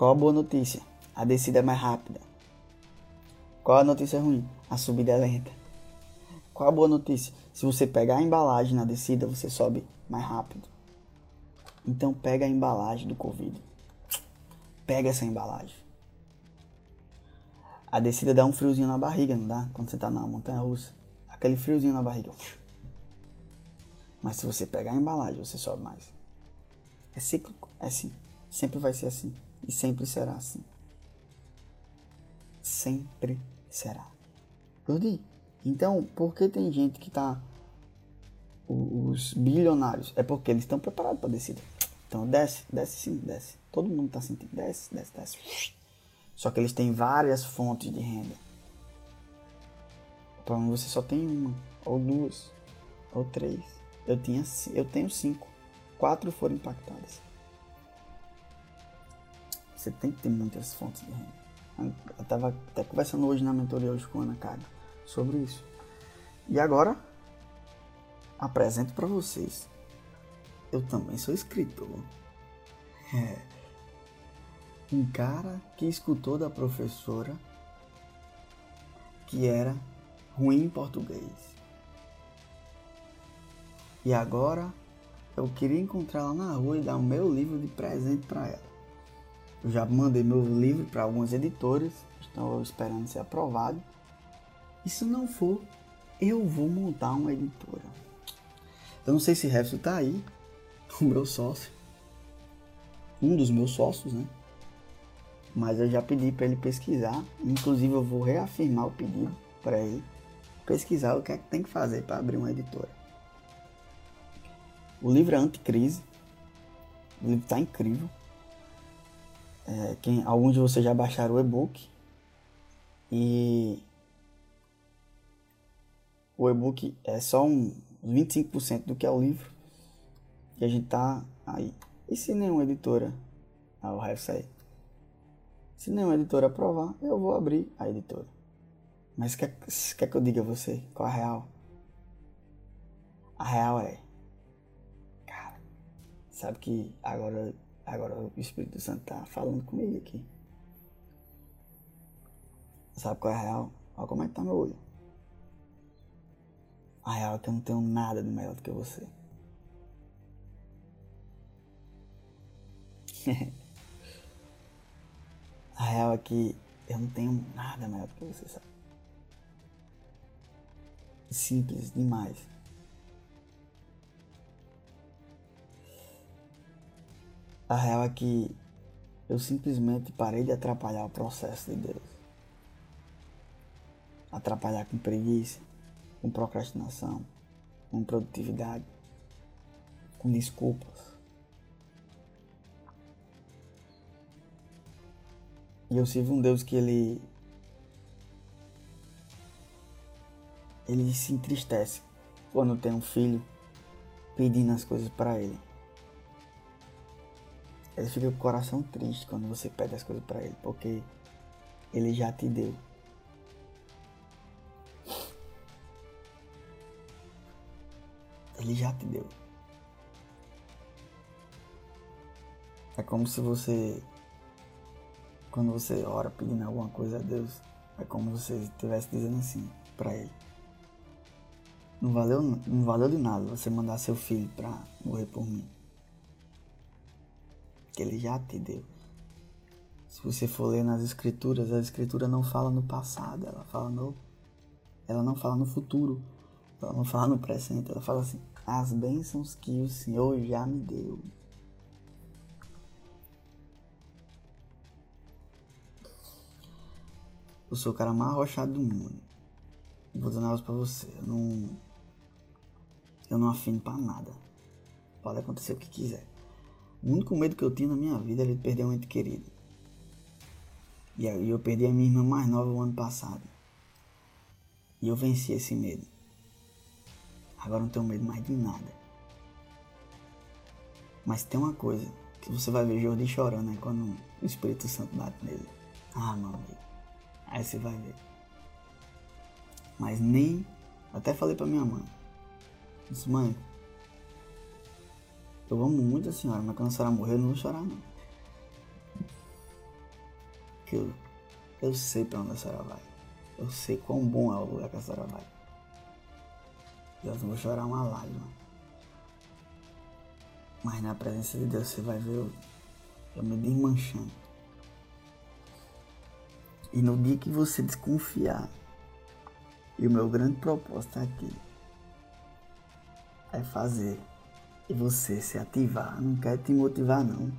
B: Qual a boa notícia? A descida é mais rápida. Qual a notícia ruim? A subida é lenta. Qual a boa notícia? Se você pegar a embalagem na descida, você sobe mais rápido. Então pega a embalagem do Covid. Pega essa embalagem. A descida dá um friozinho na barriga, não dá? Quando você tá na montanha russa. Aquele friozinho na barriga. Mas se você pegar a embalagem, você sobe mais. É cíclico, é assim. Sempre vai ser assim. E sempre será assim. Sempre será. Perdi. Então, por que tem gente que tá. Os bilionários? É porque eles estão preparados para descer. Então, desce, desce sim, desce. Todo mundo tá sentindo. Desce, desce, desce. Só que eles têm várias fontes de renda. É você só tem uma, ou duas, ou três. Eu, tinha, eu tenho cinco. Quatro foram impactadas. Você tem que ter muitas fontes de renda. Eu estava até conversando hoje na mentoria hoje com a Ana Cara sobre isso. E agora, apresento para vocês. Eu também sou escritor. É. Um cara que escutou da professora que era ruim em português. E agora eu queria encontrar ela na rua e dar o meu livro de presente para ela. Eu já mandei meu livro para algumas editoras, estou esperando ser aprovado. E se não for, eu vou montar uma editora. Eu não sei se Refso tá aí, <laughs> o meu sócio, um dos meus sócios, né? Mas eu já pedi para ele pesquisar, inclusive eu vou reafirmar o pedido para ele pesquisar o que é que tem que fazer para abrir uma editora. O livro é anticrise, o livro está incrível. É, quem, alguns de vocês já baixaram o e-book. E o e-book é só um 25% do que é o livro. E a gente tá aí. E se nenhuma editora. Ah, o resto aí. Se nenhuma editora aprovar, eu vou abrir a editora. Mas quer, quer que eu diga a você qual a real? A real é. Cara, sabe que agora Agora o Espírito Santo tá falando comigo aqui. Sabe qual é a real? Olha como é que tá meu olho. A real é que eu não tenho nada de melhor do que você. <laughs> A real é que eu não tenho nada melhor do que você, sabe? Simples demais. A real é que eu simplesmente parei de atrapalhar o processo de Deus. Atrapalhar com preguiça, com procrastinação, com produtividade, com desculpas. E eu sirvo um Deus que ele. Ele se entristece quando tem um filho pedindo as coisas para ele. Ele fica com o coração triste quando você pede as coisas para ele, porque ele já te deu. Ele já te deu. É como se você quando você ora pedindo alguma coisa a Deus, é como se você estivesse dizendo assim para Ele. Não valeu, não valeu de nada você mandar seu filho para morrer por mim. Que Ele já te deu. Se você for ler nas escrituras, a escritura não fala no passado, ela fala no ela não fala no futuro, ela não fala no presente, ela fala assim: as bênçãos que o Senhor já me deu. Eu sou o cara mais arrochado do mundo. Vou dizer um negócio pra você. Eu não. Eu não afino pra nada. Pode acontecer o que quiser. O único medo que eu tinha na minha vida era de perder um ente querido. E eu perdi a minha irmã mais nova o ano passado. E eu venci esse medo. Agora não tenho medo mais de nada. Mas tem uma coisa que você vai ver Jordi chorando aí quando o Espírito Santo bate nele. Ah, meu amigo. Aí você vai ver. Mas nem. Até falei pra minha mãe. Disse, mãe. Eu amo muito a senhora, mas quando a senhora morrer eu não vou chorar não. Porque eu, eu sei pra onde a senhora vai. Eu sei quão bom é o lugar que a senhora vai. Eu não vou chorar uma lágrima. Mas na presença de Deus você vai ver eu, eu me desmanchando. E no dia que você desconfiar, e o meu grande propósito aqui é fazer você se ativar. Não quero te motivar não.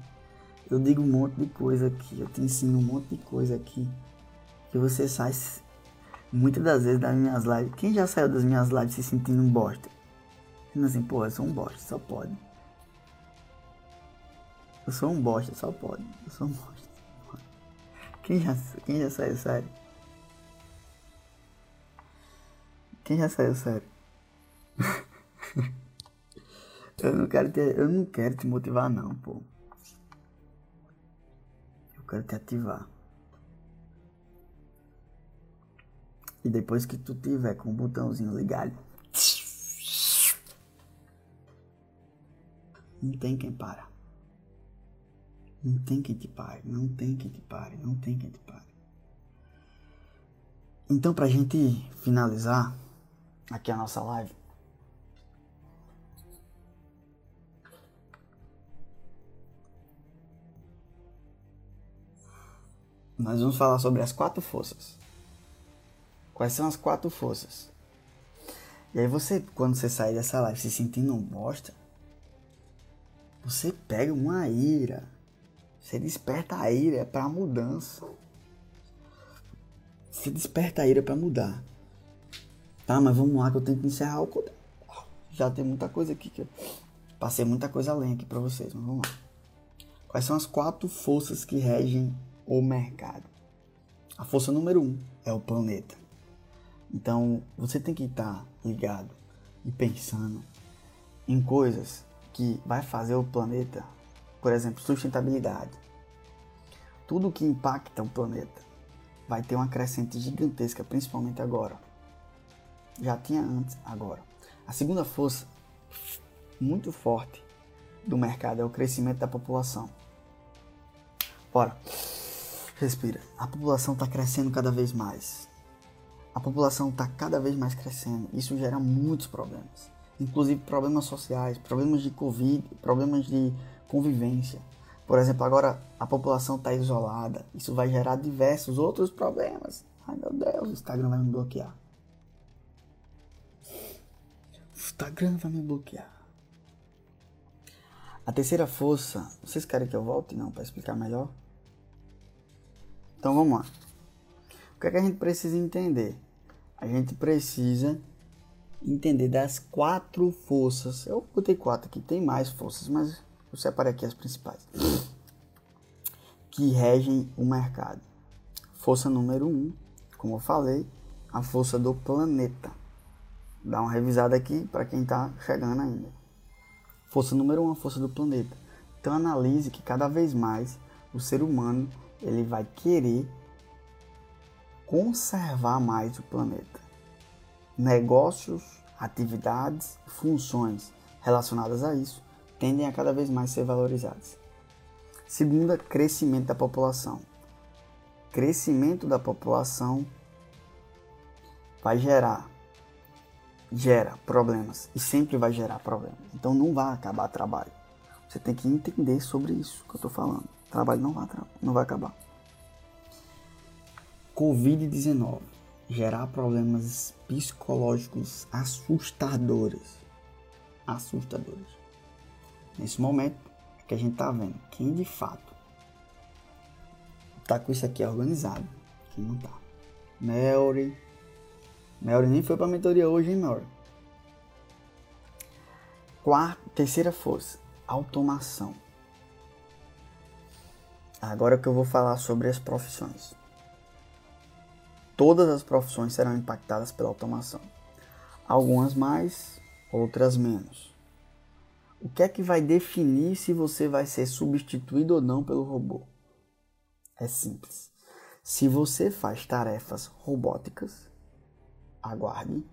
B: Eu digo um monte de coisa aqui, eu te ensino um monte de coisa aqui. Que você sai muitas das vezes das minhas lives. Quem já saiu das minhas lives se sentindo um bosta? Dizendo assim, pô, eu sou um bosta, só pode. Eu sou um bosta, só pode. Eu sou um bosta. Quem já, quem já saiu sério? Quem já saiu sério? <laughs> eu não quero te, eu não quero te motivar não, pô. Eu quero te ativar. E depois que tu tiver com o botãozinho ligado, não tem quem para. Não tem quem te pare, não tem quem te pare, não tem quem te pare. Então, pra gente finalizar aqui a nossa live, nós vamos falar sobre as quatro forças. Quais são as quatro forças? E aí você, quando você sair dessa live se sentindo um bosta, você pega uma ira, você desperta a ira para mudança. Você desperta a ira para mudar. Tá, mas vamos lá que eu tenho que encerrar o Já tem muita coisa aqui que eu passei muita coisa além aqui para vocês, mas vamos lá. Quais são as quatro forças que regem o mercado? A força número um é o planeta. Então você tem que estar ligado e pensando em coisas que vai fazer o planeta por exemplo, sustentabilidade. Tudo que impacta o planeta vai ter uma crescente gigantesca, principalmente agora. Já tinha antes, agora. A segunda força muito forte do mercado é o crescimento da população. Bora. Respira. A população está crescendo cada vez mais. a população está cada vez mais crescendo. Isso gera muitos problemas, inclusive problemas sociais, problemas de Covid, problemas de convivência. Por exemplo, agora a população está isolada. Isso vai gerar diversos outros problemas. Ai meu Deus, o Instagram vai me bloquear. O Instagram vai me bloquear. A terceira força, vocês querem que eu volte não para explicar melhor? Então vamos lá. O que é que a gente precisa entender? A gente precisa entender das quatro forças. Eu botei quatro aqui, tem mais forças, mas eu separei aqui as principais. Que regem o mercado. Força número um, como eu falei, a força do planeta. Dá uma revisada aqui para quem está chegando ainda. Força número um, a força do planeta. Então analise que cada vez mais o ser humano ele vai querer conservar mais o planeta. Negócios, atividades, funções relacionadas a isso tendem a cada vez mais ser valorizadas. Segunda, crescimento da população. Crescimento da população vai gerar gera problemas e sempre vai gerar problemas. Então não vai acabar trabalho. Você tem que entender sobre isso que eu estou falando. Trabalho não vai, não vai acabar. Covid-19 gerar problemas psicológicos assustadores. Assustadores. Nesse momento é que a gente tá vendo quem de fato tá com isso aqui organizado, quem não tá. Melry, Melry nem foi pra mentoria hoje, hein, Melry? Quarta, terceira força, automação. Agora que eu vou falar sobre as profissões. Todas as profissões serão impactadas pela automação. Algumas mais, outras menos. O que é que vai definir se você vai ser substituído ou não pelo robô? É simples. Se você faz tarefas robóticas, aguarde.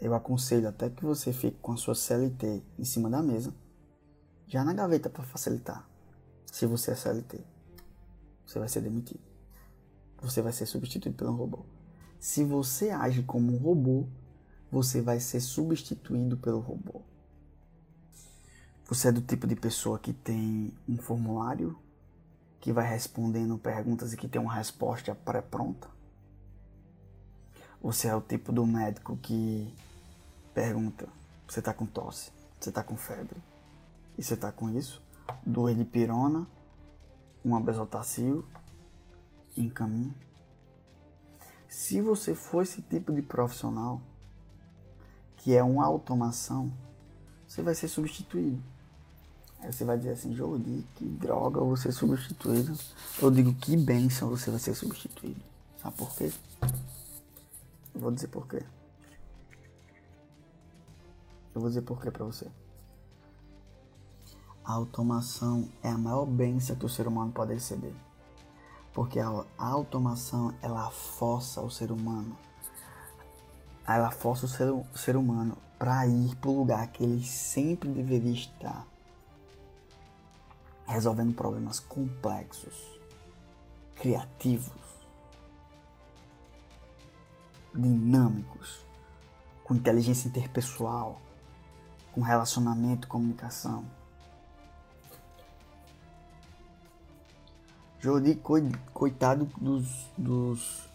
B: Eu aconselho até que você fique com a sua CLT em cima da mesa, já na gaveta para facilitar. Se você é CLT, você vai ser demitido. Você vai ser substituído por um robô. Se você age como um robô, você vai ser substituído pelo robô. Você é do tipo de pessoa que tem um formulário que vai respondendo perguntas e que tem uma resposta pré-pronta? Você é o tipo do médico que pergunta: você tá com tosse, você tá com febre, e você tá com isso? Dor de pirona, uma besotacil, encaminha. Se você for esse tipo de profissional, que é uma automação, você vai ser substituído. Aí você vai dizer assim, Jordi, que droga, vou ser substituído. Eu digo, que bênção você vai ser substituído. Sabe por quê? Eu vou dizer por quê. Eu vou dizer por quê pra você. A automação é a maior bênção que o ser humano pode receber. Porque a, automação, ela força o ser humano. Ela força o ser, o ser humano para ir pro lugar que ele sempre deveria estar. Resolvendo problemas complexos, criativos, dinâmicos, com inteligência interpessoal, com relacionamento, comunicação. Jordi, coitado dos, dos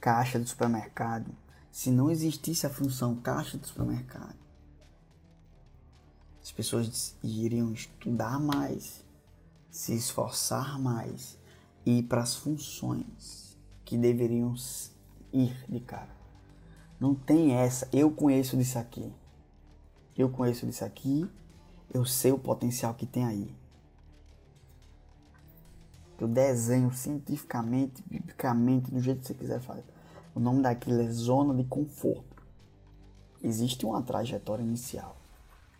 B: caixa do supermercado. Se não existisse a função caixa do supermercado, as pessoas iriam estudar mais, se esforçar mais e ir para as funções que deveriam ir de cara. Não tem essa. Eu conheço disso aqui. Eu conheço disso aqui. Eu sei o potencial que tem aí. Eu desenho cientificamente, biblicamente, do jeito que você quiser fazer. O nome daquilo é zona de conforto. Existe uma trajetória inicial.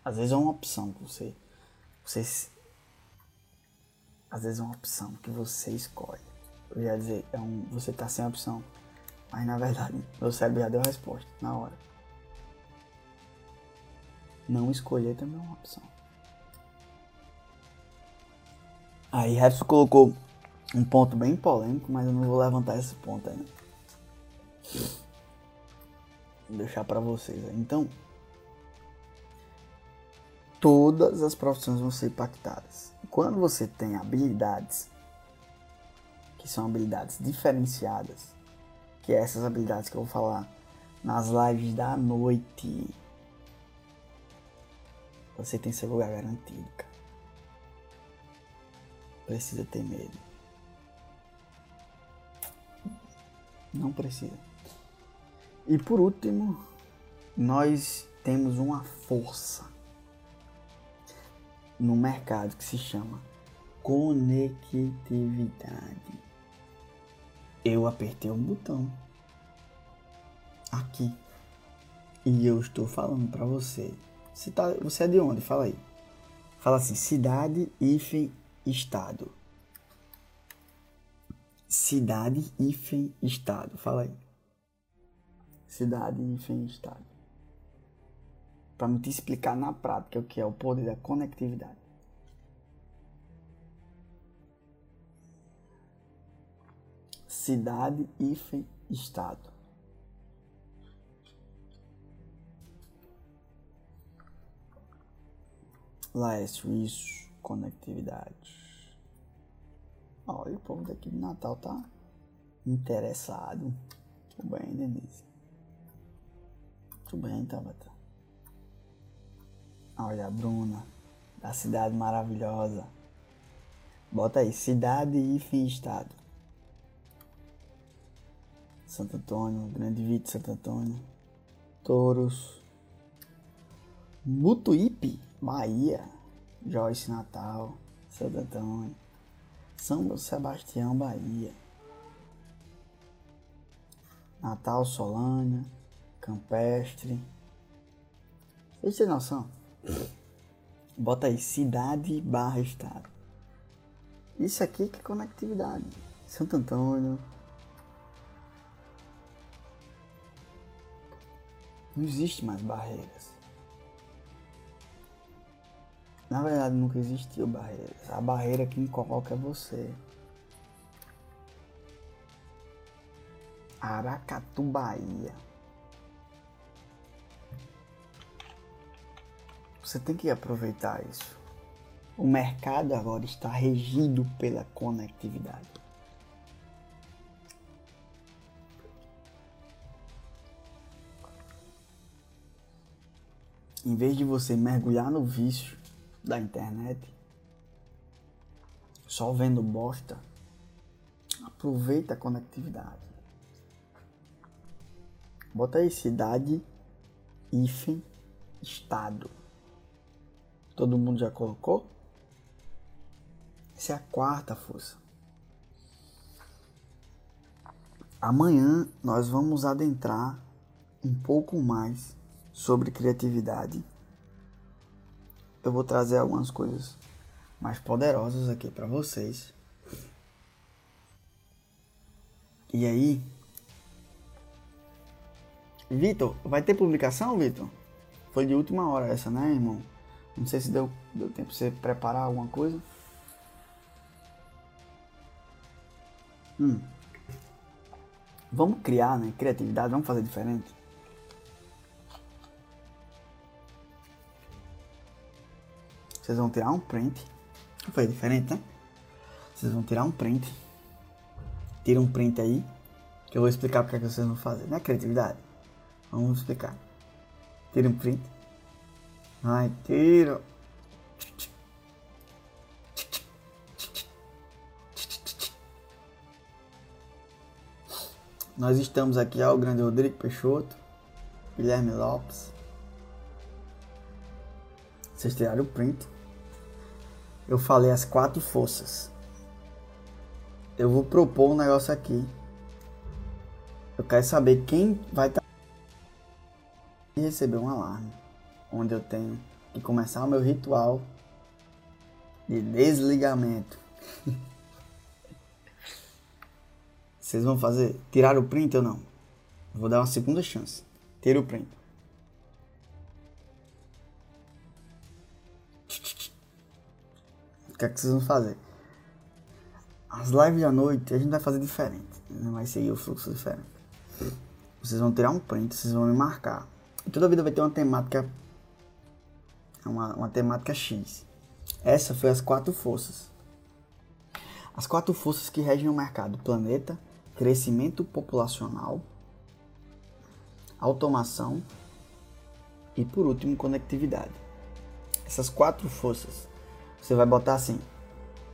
B: Às vezes é uma opção que você, você às vezes é uma opção que você escolhe. Eu ia dizer, é um, você está sem opção. Mas na verdade, <laughs> meu cérebro já deu a resposta na hora. Não escolher também é uma opção. Aí Repson colocou um ponto bem polêmico, mas eu não vou levantar esse ponto ainda. Vou deixar para vocês. Então, todas as profissões vão ser impactadas. Quando você tem habilidades que são habilidades diferenciadas, que é essas habilidades que eu vou falar nas lives da noite, você tem seu lugar garantido, cara. Precisa ter medo. Não precisa. E por último, nós temos uma força no mercado que se chama conectividade. Eu apertei um botão aqui e eu estou falando para você. Você, tá, você é de onde? Fala aí. Fala assim: cidade, hífen, estado. Cidade, hífen, estado. Fala aí. Cidade, hífen, estado. Para me te explicar na prática o que é o poder da conectividade. Cidade, hífen, estado. Laércio, isso, conectividade. Olha, o povo daqui de Natal tá interessado. Tudo bem, Denise? Tudo bem, Tabata? Olha, a Bruna, da cidade maravilhosa. Bota aí, cidade e fim estado. Santo Antônio, Grande Vito Santo Antônio. Touros. Mutuípe, Bahia. Joyce Natal, Santo Antônio. São Sebastião, Bahia. Natal, Solânia, Campestre. Vocês têm noção? Bota aí, cidade barra estado. Isso aqui que é conectividade. Santo Antônio. Não existe mais barreiras. Na verdade, nunca existiu barreiras. A barreira que coloca é você. Aracatu, Bahia. Você tem que aproveitar isso. O mercado agora está regido pela conectividade. Em vez de você mergulhar no vício da internet, só vendo bosta, aproveita a conectividade. Bota aí cidade, hífen, estado. Todo mundo já colocou? Essa é a quarta força. Amanhã nós vamos adentrar um pouco mais sobre criatividade eu vou trazer algumas coisas mais poderosas aqui para vocês. E aí, Vitor, vai ter publicação, Vitor? Foi de última hora essa, né, irmão? Não sei se deu, deu tempo pra você preparar alguma coisa. Hum. Vamos criar, né? Criatividade, vamos fazer diferente. Vocês vão tirar um print. Foi diferente, né? Vocês vão tirar um print. Tira um print aí. Que eu vou explicar porque é que vocês vão fazer. Não é criatividade? Vamos explicar. Tira um print. Ai, tira. Nós estamos aqui ao grande Rodrigo Peixoto, Guilherme Lopes. Vocês tiraram o print eu falei as quatro forças. Eu vou propor um negócio aqui. Eu quero saber quem vai estar tá... e receber um alarme, onde eu tenho que começar o meu ritual de desligamento. <laughs> Vocês vão fazer? Tirar o print ou não? Vou dar uma segunda chance. Tira o print. Que é que vocês vão fazer? As lives da noite a gente vai fazer diferente. Não vai seguir o fluxo diferente. Vocês vão tirar um print, vocês vão me marcar. E toda vida vai ter uma temática. Uma, uma temática X. Essa foi as quatro forças. As quatro forças que regem o mercado: planeta, crescimento populacional, automação e por último conectividade. Essas quatro forças você vai botar assim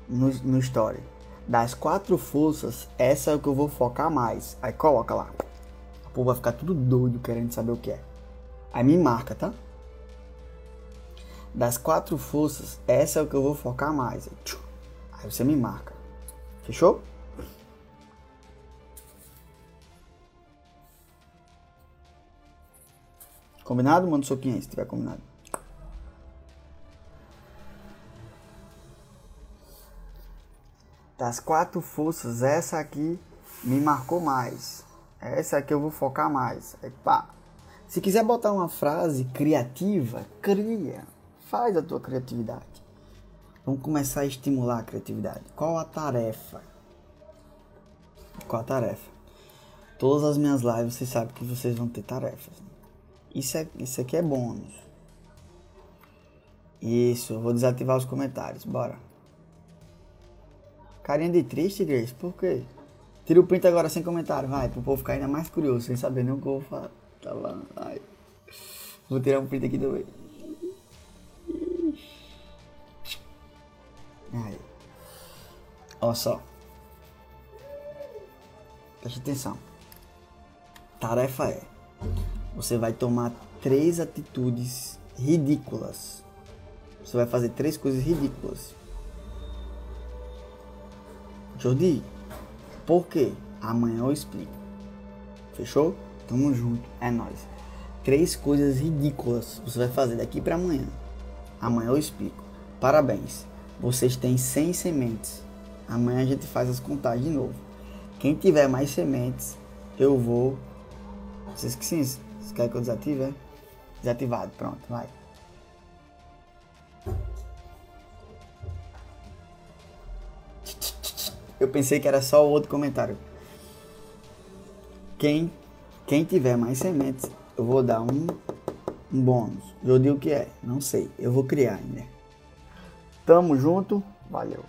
B: no, no story. Das quatro forças, essa é o que eu vou focar mais. Aí coloca lá. O povo vai ficar tudo doido querendo saber o que é. Aí me marca, tá? Das quatro forças, essa é o que eu vou focar mais. Aí você me marca. Fechou? Combinado? Manda um soquinho aí se tiver combinado. Das quatro forças, essa aqui me marcou mais. Essa aqui eu vou focar mais. Aí, pá. Se quiser botar uma frase criativa, cria. Faz a tua criatividade. Vamos começar a estimular a criatividade. Qual a tarefa? Qual a tarefa? Todas as minhas lives, vocês sabem que vocês vão ter tarefas. Isso, é, isso aqui é bônus. Isso, eu vou desativar os comentários. Bora. Carinha de triste, Grace? Por quê? Tira o print agora sem comentário, vai, pro povo ficar ainda mais curioso, sem saber nem o que eu vou falar. Tá lá, vai. Vou tirar um print aqui meio. Aí. Olha só. Preste atenção. Tarefa é você vai tomar três atitudes ridículas. Você vai fazer três coisas ridículas. Jordi, por quê? Amanhã eu explico. Fechou? Tamo junto, é nóis. Três coisas ridículas você vai fazer daqui para amanhã. Amanhã eu explico. Parabéns, vocês têm 100 sementes. Amanhã a gente faz as contagens de novo. Quem tiver mais sementes, eu vou. Vocês que sim, você quer que eu desative, é? Desativado, pronto, vai. Eu pensei que era só o outro comentário. Quem, quem tiver mais sementes, eu vou dar um, um bônus. Eu digo o que é, não sei. Eu vou criar ainda. Tamo junto, valeu.